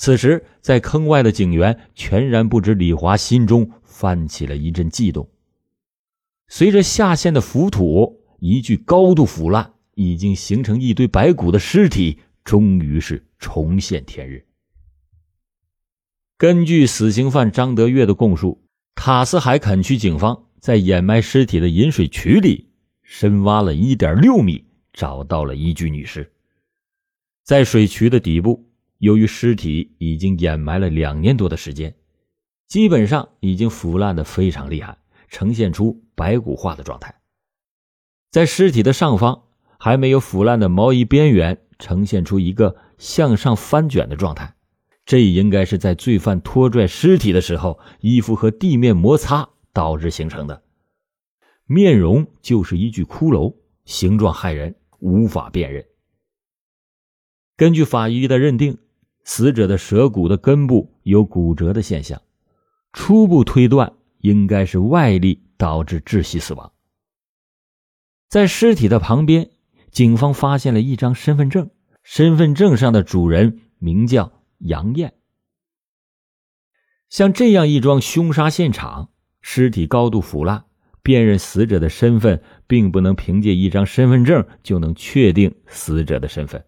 此时，在坑外的警员全然不知李华心中泛起了一阵悸动。随着下陷的浮土，一具高度腐烂、已经形成一堆白骨的尸体，终于是重现天日。根据死刑犯张德月的供述，塔斯海垦区警方在掩埋尸体的引水渠里深挖了一点六米，找到了一具女尸。在水渠的底部。由于尸体已经掩埋了两年多的时间，基本上已经腐烂的非常厉害，呈现出白骨化的状态。在尸体的上方，还没有腐烂的毛衣边缘呈现出一个向上翻卷的状态，这应该是在罪犯拖拽尸体的时候，衣服和地面摩擦导致形成的。面容就是一具骷髅，形状骇人，无法辨认。根据法医的认定。死者的舌骨的根部有骨折的现象，初步推断应该是外力导致窒息死亡。在尸体的旁边，警方发现了一张身份证，身份证上的主人名叫杨艳。像这样一桩凶杀现场，尸体高度腐烂，辨认死者的身份，并不能凭借一张身份证就能确定死者的身份。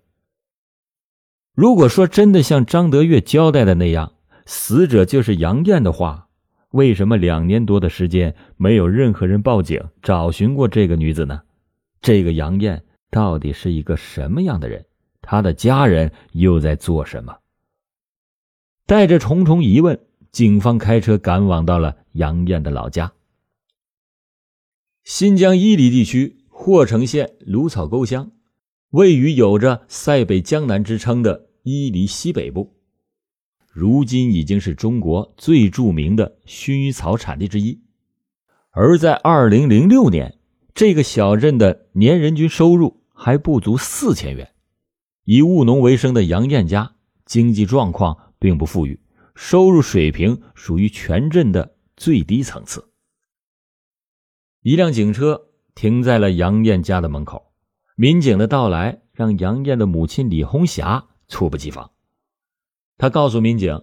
如果说真的像张德月交代的那样，死者就是杨艳的话，为什么两年多的时间没有任何人报警找寻过这个女子呢？这个杨艳到底是一个什么样的人？她的家人又在做什么？带着重重疑问，警方开车赶往到了杨艳的老家——新疆伊犁地区霍城县芦草沟乡。位于有着“塞北江南”之称的伊犁西北部，如今已经是中国最著名的薰衣草产地之一。而在2006年，这个小镇的年人均收入还不足四千元。以务农为生的杨艳家经济状况并不富裕，收入水平属于全镇的最低层次。一辆警车停在了杨艳家的门口。民警的到来让杨艳的母亲李红霞猝不及防。她告诉民警，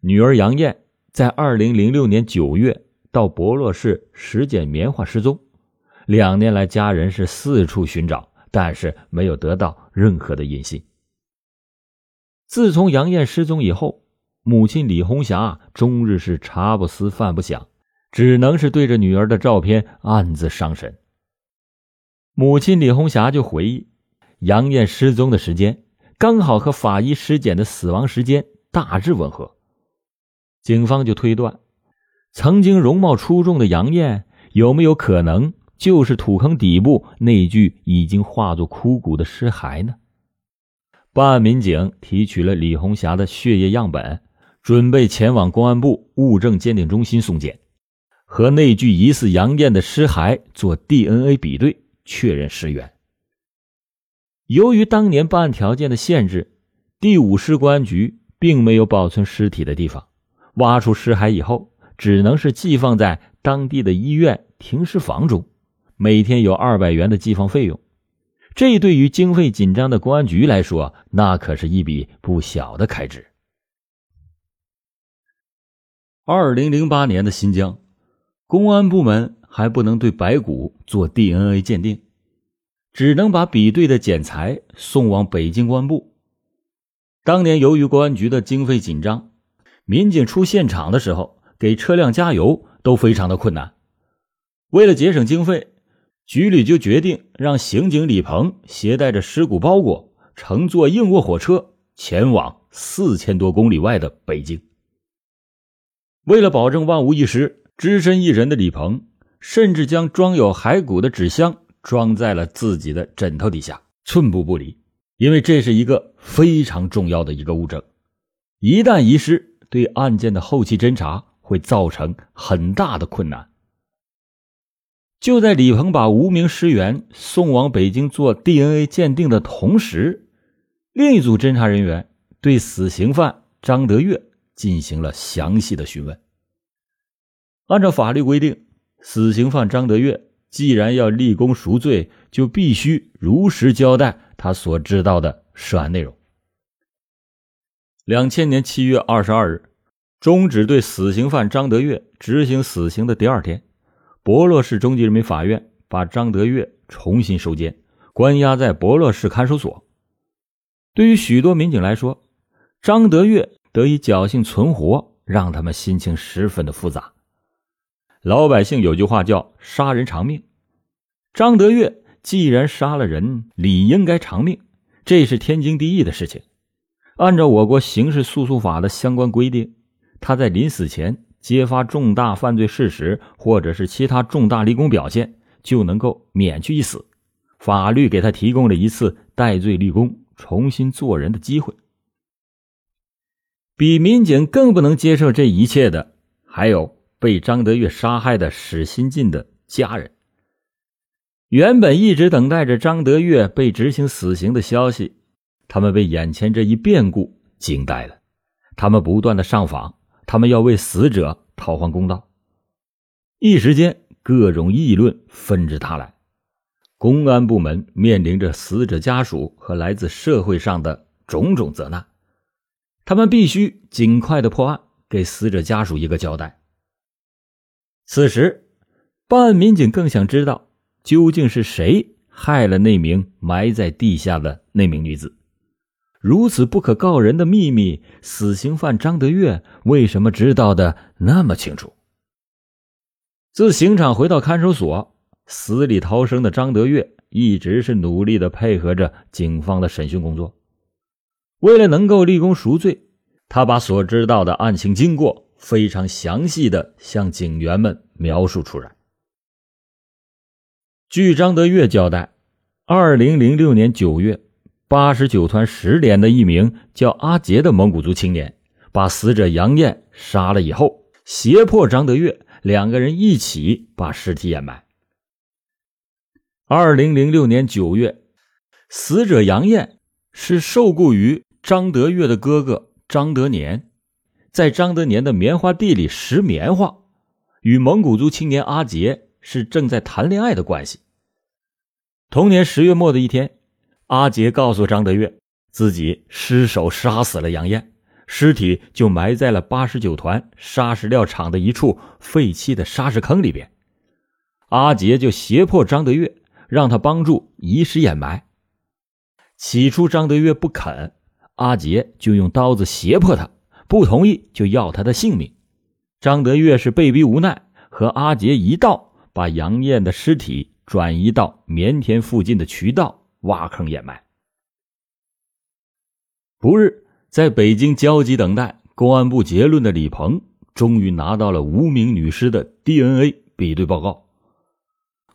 女儿杨艳在二零零六年九月到博洛市拾捡棉花失踪，两年来家人是四处寻找，但是没有得到任何的音信。自从杨艳失踪以后，母亲李红霞终日是茶不思饭不想，只能是对着女儿的照片暗自伤神。母亲李红霞就回忆，杨艳失踪的时间刚好和法医尸检的死亡时间大致吻合，警方就推断，曾经容貌出众的杨艳有没有可能就是土坑底部那具已经化作枯骨的尸骸呢？办案民警提取了李红霞的血液样本，准备前往公安部物证鉴定中心送检，和那具疑似杨艳的尸骸做 DNA 比对。确认尸源。由于当年办案条件的限制，第五师公安局并没有保存尸体的地方。挖出尸骸以后，只能是寄放在当地的医院停尸房中，每天有二百元的寄放费用。这对于经费紧张的公安局来说，那可是一笔不小的开支。二零零八年的新疆公安部门。还不能对白骨做 DNA 鉴定，只能把比对的检材送往北京公安部。当年由于公安局的经费紧张，民警出现场的时候给车辆加油都非常的困难。为了节省经费，局里就决定让刑警李鹏携带着尸骨包裹，乘坐硬卧火车前往四千多公里外的北京。为了保证万无一失，只身一人的李鹏。甚至将装有骸骨的纸箱装在了自己的枕头底下，寸步不离，因为这是一个非常重要的一个物证，一旦遗失，对案件的后期侦查会造成很大的困难。就在李鹏把无名尸源送往北京做 DNA 鉴定的同时，另一组侦查人员对死刑犯张德月进行了详细的询问。按照法律规定。死刑犯张德月既然要立功赎罪，就必须如实交代他所知道的涉案内容。两千年七月二十二日，终止对死刑犯张德月执行死刑的第二天，博洛市中级人民法院把张德月重新收监，关押在博洛市看守所。对于许多民警来说，张德月得以侥幸存活，让他们心情十分的复杂。老百姓有句话叫“杀人偿命”，张德月既然杀了人，理应该偿命，这是天经地义的事情。按照我国刑事诉讼法的相关规定，他在临死前揭发重大犯罪事实或者是其他重大立功表现，就能够免去一死。法律给他提供了一次戴罪立功、重新做人的机会。比民警更不能接受这一切的，还有被张德月杀害的史新进的家人。原本一直等待着张德月被执行死刑的消息。他们被眼前这一变故惊呆了，他们不断的上访，他们要为死者讨还公道。一时间，各种议论纷至沓来，公安部门面临着死者家属和来自社会上的种种责难，他们必须尽快的破案，给死者家属一个交代。此时，办案民警更想知道，究竟是谁害了那名埋在地下的那名女子。如此不可告人的秘密，死刑犯张德月为什么知道的那么清楚？自刑场回到看守所，死里逃生的张德月一直是努力的配合着警方的审讯工作。为了能够立功赎罪，他把所知道的案情经过非常详细的向警员们描述出来。据张德月交代，二零零六年九月。八十九团十连的一名叫阿杰的蒙古族青年，把死者杨艳杀了以后，胁迫张德月两个人一起把尸体掩埋。二零零六年九月，死者杨艳是受雇于张德月的哥哥张德年，在张德年的棉花地里拾棉花，与蒙古族青年阿杰是正在谈恋爱的关系。同年十月末的一天。阿杰告诉张德月，自己失手杀死了杨艳，尸体就埋在了八十九团砂石料厂的一处废弃的砂石坑里边。阿杰就胁迫张德月，让他帮助移尸掩埋。起初张德月不肯，阿杰就用刀子胁迫他，不同意就要他的性命。张德月是被逼无奈，和阿杰一道把杨艳的尸体转移到棉田附近的渠道。挖坑掩埋。不日，在北京焦急等待公安部结论的李鹏，终于拿到了无名女尸的 DNA 比对报告。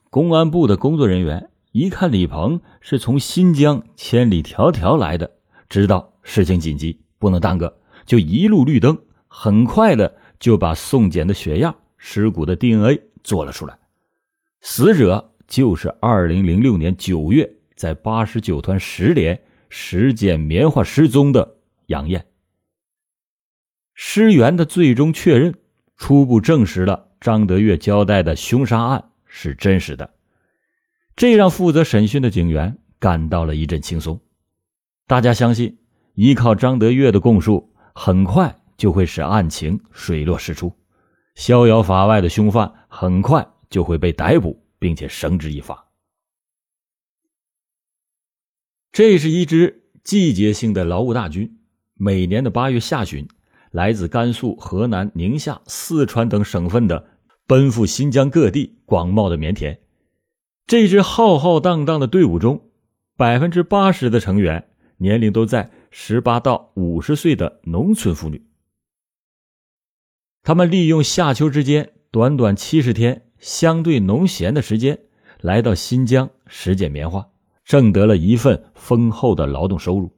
公安部的工作人员一看李鹏是从新疆千里迢迢来的，知道事情紧急，不能耽搁，就一路绿灯，很快的就把送检的血样、尸骨的 DNA 做了出来。死者就是二零零六年九月。在八十九团十连拾捡棉花失踪的杨艳，尸源的最终确认，初步证实了张德月交代的凶杀案是真实的，这让负责审讯的警员感到了一阵轻松。大家相信，依靠张德月的供述，很快就会使案情水落石出，逍遥法外的凶犯很快就会被逮捕，并且绳之以法。这是一支季节性的劳务大军，每年的八月下旬，来自甘肃、河南、宁夏、四川等省份的奔赴新疆各地广袤的棉田。这支浩浩荡荡的队伍中，百分之八十的成员年龄都在十八到五十岁的农村妇女。他们利用夏秋之间短短七十天相对农闲的时间，来到新疆拾捡棉花。挣得了一份丰厚的劳动收入。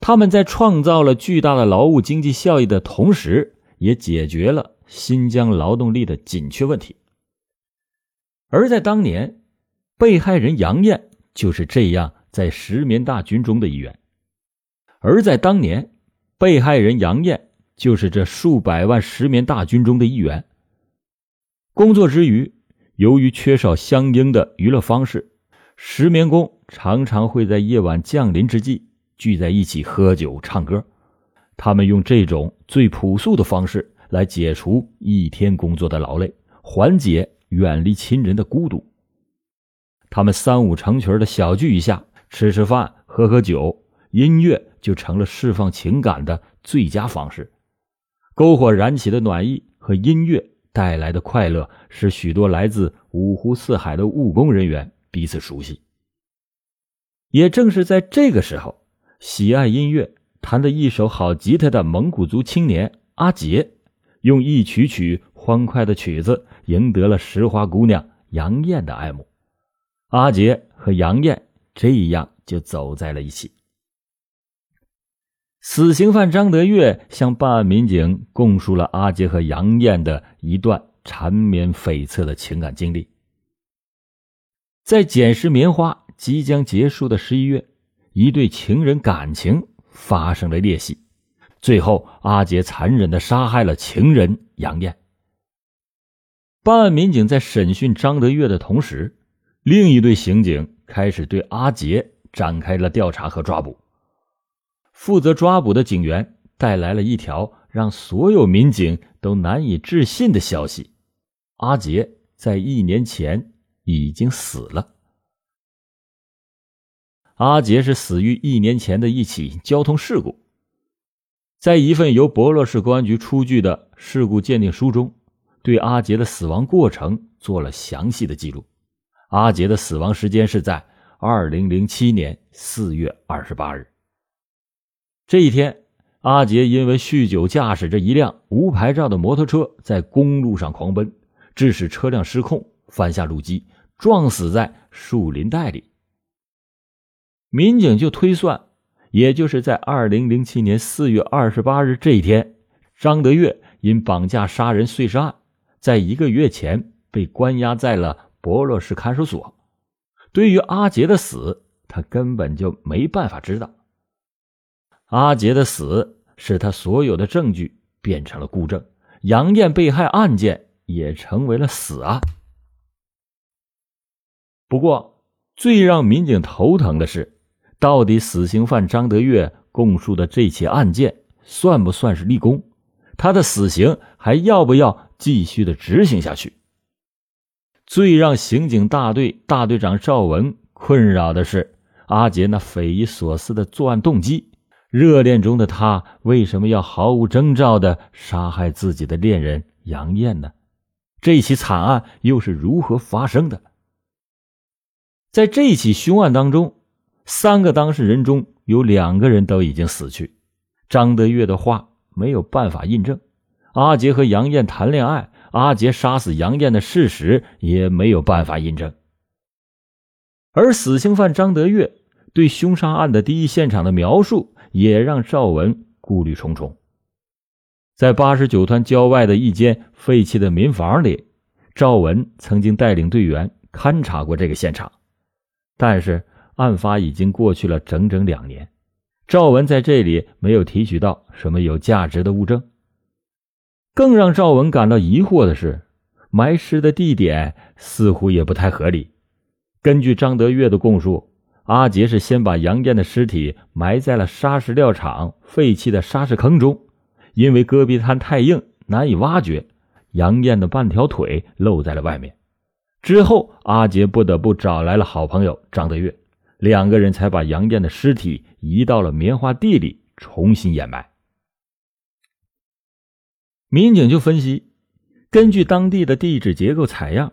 他们在创造了巨大的劳务经济效益的同时，也解决了新疆劳动力的紧缺问题。而在当年，被害人杨艳就是这样在石棉大军中的一员。而在当年，被害人杨艳就是这数百万石棉大军中的一员。工作之余，由于缺少相应的娱乐方式。石棉工常常会在夜晚降临之际聚在一起喝酒唱歌，他们用这种最朴素的方式来解除一天工作的劳累，缓解远离亲人的孤独。他们三五成群的小聚一下，吃吃饭，喝喝酒，音乐就成了释放情感的最佳方式。篝火燃起的暖意和音乐带来的快乐，使许多来自五湖四海的务工人员彼此熟悉。也正是在这个时候，喜爱音乐、弹得一手好吉他的蒙古族青年阿杰，用一曲曲欢快的曲子赢得了石花姑娘杨艳的爱慕。阿杰和杨艳这样就走在了一起。死刑犯张德月向办案民警供述了阿杰和杨艳的一段缠绵悱恻的情感经历。在捡拾棉花即将结束的十一月，一对情人感情发生了裂隙，最后阿杰残忍的杀害了情人杨艳。办案民警在审讯张德月的同时。另一队刑警开始对阿杰展开了调查和抓捕。负责抓捕的警员带来了一条让所有民警都难以置信的消息：阿杰在一年前已经死了。阿杰是死于一年前的一起交通事故。在一份由博洛市公安局出具的事故鉴定书中，对阿杰的死亡过程做了详细的记录。阿杰的死亡时间是在二零零七年四月二十八日。这一天，阿杰因为酗酒驾驶着一辆无牌照的摩托车在公路上狂奔，致使车辆失控翻下路基，撞死在树林带里。民警就推算，也就是在二零零七年四月二十八日这一天，张德月因绑架杀人碎尸案，在一个月前被关押在了。博洛市看守所，对于阿杰的死，他根本就没办法知道。阿杰的死使他所有的证据变成了孤证，杨艳被害案件也成为了死案。不过，最让民警头疼的是，到底死刑犯张德月供述的这起案件算不算是立功？他的死刑还要不要继续的执行下去？最让刑警大队大队长赵文困扰的是阿杰那匪夷所思的作案动机。热恋中的他为什么要毫无征兆的杀害自己的恋人杨艳呢？这起惨案又是如何发生的？在这起凶案当中，三个当事人中有两个人都已经死去，张德月的话没有办法印证。阿杰和杨艳谈恋爱。阿杰杀死杨艳的事实也没有办法印证，而死刑犯张德月对凶杀案的第一现场的描述也让赵文顾虑重重。在八十九团郊外的一间废弃的民房里，赵文曾经带领队员勘察过这个现场，但是案发已经过去了整整两年，赵文在这里没有提取到什么有价值的物证。更让赵文感到疑惑的是，埋尸的地点似乎也不太合理。根据张德月的供述，阿杰是先把杨艳的尸体埋在了砂石料厂废弃的沙石坑中，因为戈壁滩太硬难以挖掘，杨艳的半条腿露在了外面。之后，阿杰不得不找来了好朋友张德月，两个人才把杨艳的尸体移到了棉花地里重新掩埋。民警就分析，根据当地的地质结构采样，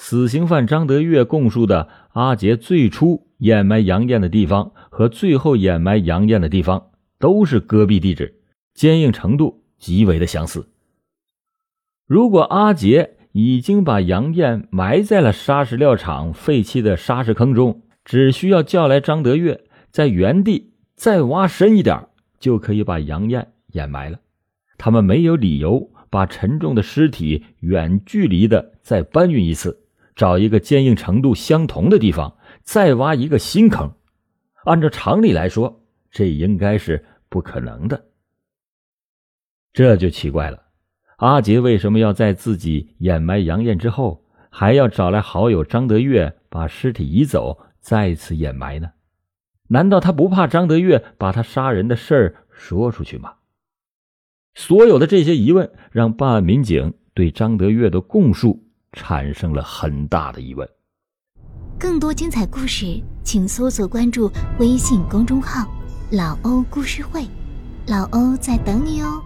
死刑犯张德月供述的阿杰最初掩埋杨艳的地方和最后掩埋杨艳的地方都是戈壁地质，坚硬程度极为的相似。如果阿杰已经把杨艳埋在了砂石料厂废弃的砂石坑中，只需要叫来张德月，在原地再挖深一点，就可以把杨艳掩埋了。他们没有理由把沉重的尸体远距离的再搬运一次，找一个坚硬程度相同的地方再挖一个新坑。按照常理来说，这应该是不可能的。这就奇怪了，阿杰为什么要在自己掩埋杨艳之后，还要找来好友张德月把尸体移走，再次掩埋呢？难道他不怕张德月把他杀人的事儿说出去吗？所有的这些疑问让办案民警对张德月的供述产生了很大的疑问。更多精彩故事，请搜索关注微信公众号“老欧故事会”，老欧在等你哦。